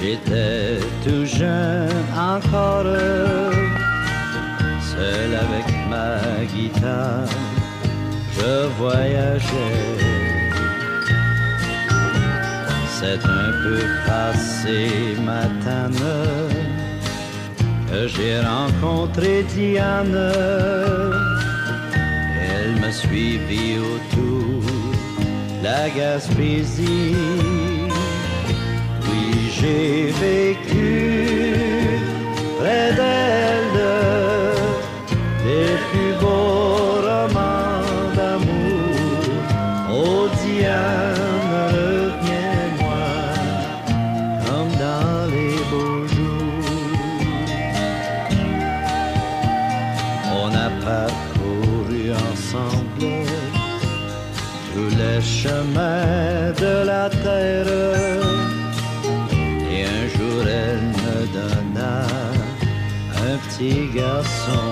J'étais tout jeune encore, seul avec ma guitare, je voyageais. C'est un peu passé matane que j'ai rencontré Diane. Elle me suivit autour la Gaspésie. J'ai vécu près d'elle les plus beaux romans d'amour. Oh Diane, reviens-moi comme dans les beaux jours. On a parcouru ensemble tous les chemins de la terre. Petit garçon.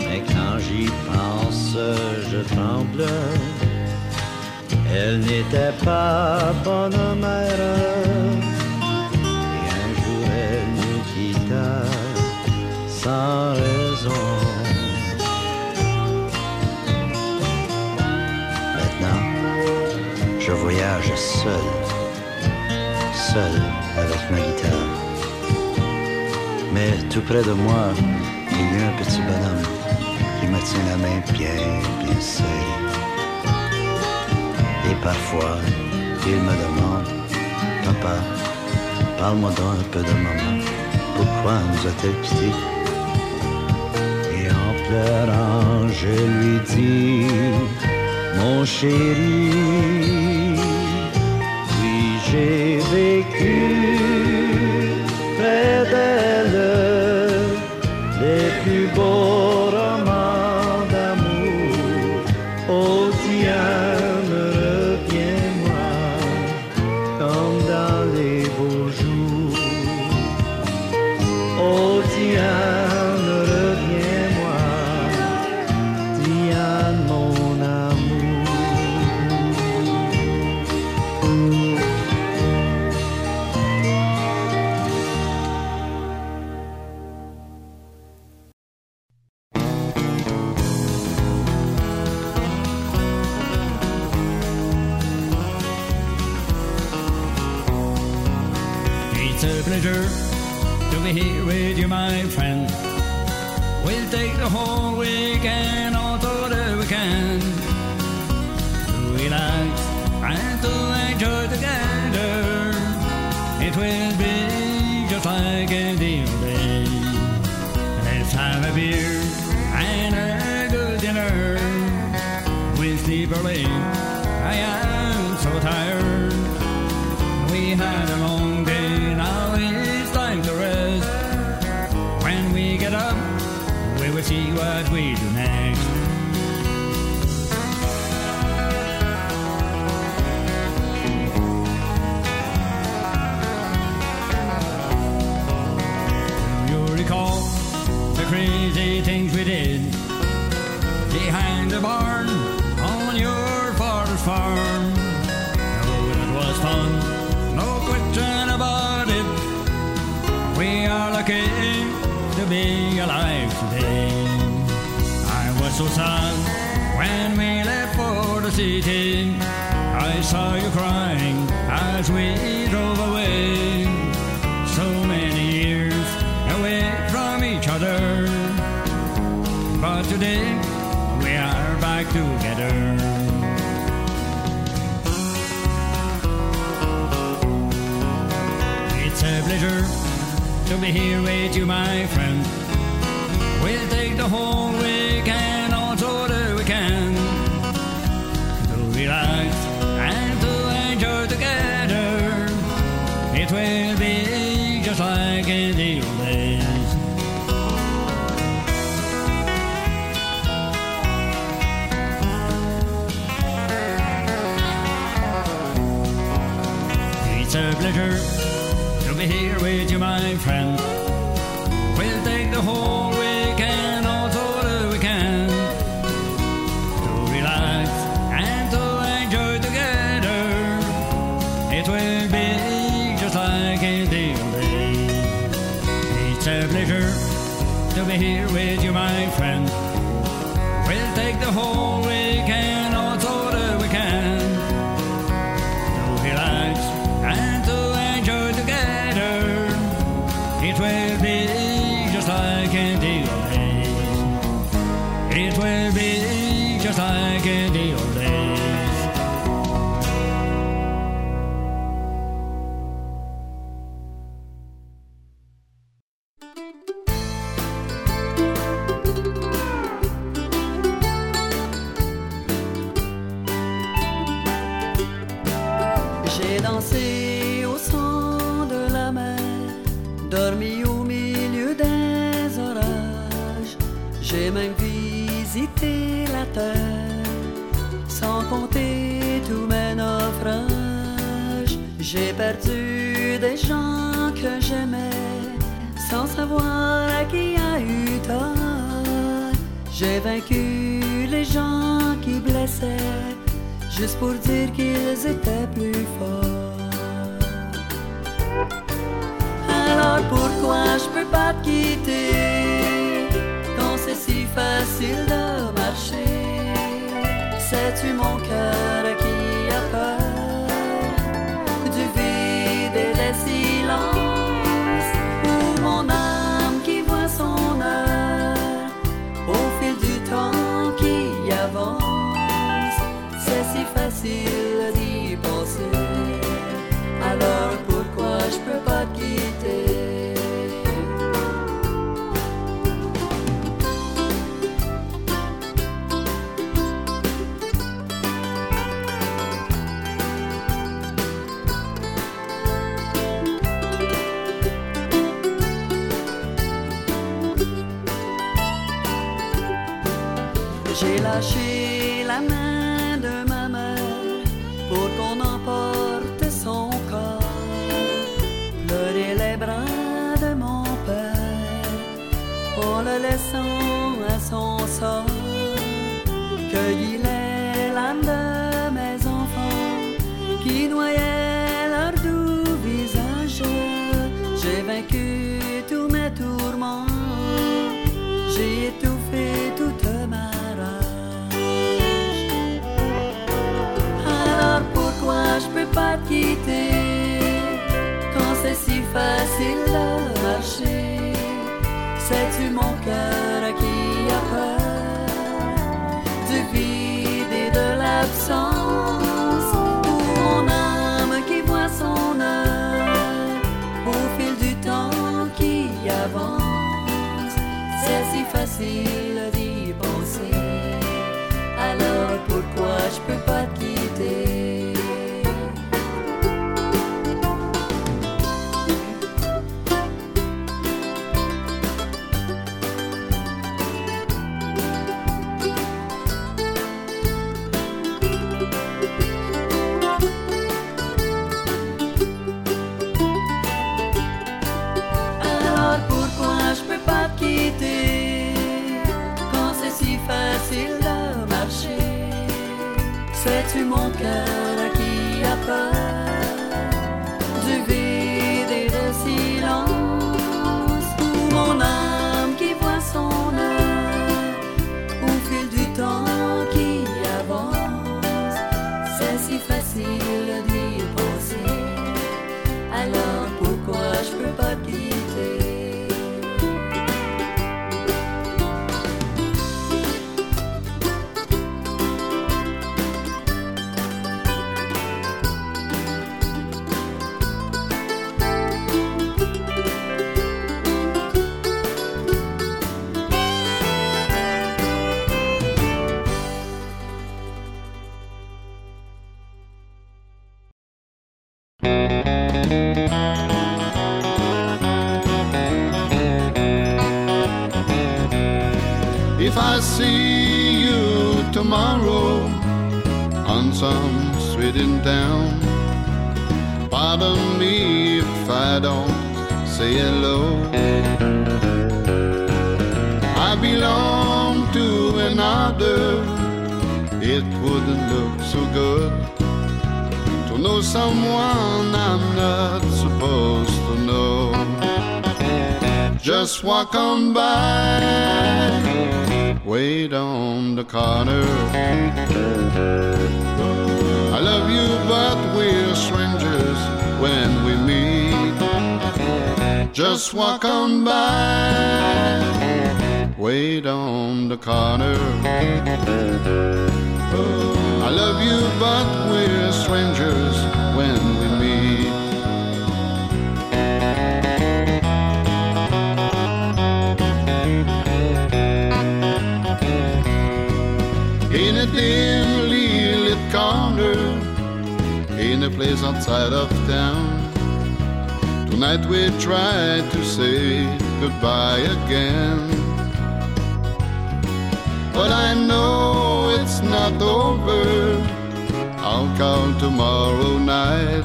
Mais quand j'y pense, je tremble. Elle n'était pas bonne mère. Et un jour elle nous quitta sans raison. Maintenant, je voyage seul, seul avec ma guitare. Mais tout près de moi, il y a un petit bonhomme qui me tient la main bien, bien serrée. Et parfois, il me demande, Papa, parle-moi donc un peu de maman. Pourquoi nous a-t-elle quittés? Et en pleurant, je lui dis, mon chéri, oui, j'ai Diane, reviens-moi, Diane, mon amour. It's a pleasure be here with you, my friend. We'll take the whole weekend, although the weekend, to relax and to enjoy together. It will be just like the old days. Let's have a beer and a good dinner. We'll sleep early. I am so tired. We had a long other. But today we are back together. It's a pleasure to be here with you, my friend. We'll take the whole weekend, also the weekend, to relax and to enjoy together. It will be just like in the old with you, my friend. We'll take the whole weekend, all sort the weekend, to relax and to enjoy together. It will be just like a deal day. It's a pleasure to be here with you, my friend. We'll take the whole J'ai perdu des gens que j'aimais sans savoir à qui a eu tort. J'ai vaincu les gens qui blessaient juste pour dire qu'ils étaient plus forts. Alors pourquoi je peux pas te quitter quand c'est si facile de marcher? Sais-tu mon cœur? 疏心，卻已。facile d'y penser. Alors pourquoi je peux pas te quitter? Fais-tu mon cœur à qui a peur if I see you tomorrow on some sweet town. Pardon me if I don't say hello. I belong to another. It wouldn't look so good to know someone I'm not supposed to know. Just walk on by Wait down the corner. I love you, but we're strangers when we meet. Just walk on by. Wait on the corner. I love you, but we're strangers place outside of town. Tonight we try to say goodbye again. But I know it's not over. I'll call tomorrow night.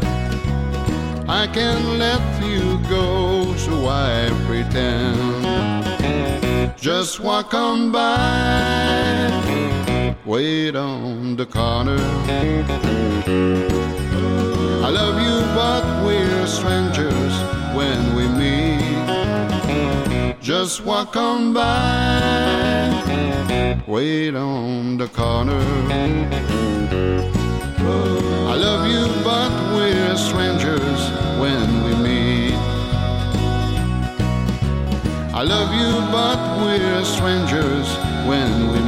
I can let you go, so I pretend? Just walk on by, wait on the corner. I love you, but we're strangers when we meet. Just walk on by, wait on the corner. I love you, but we're strangers when we meet. I love you, but we're strangers when we.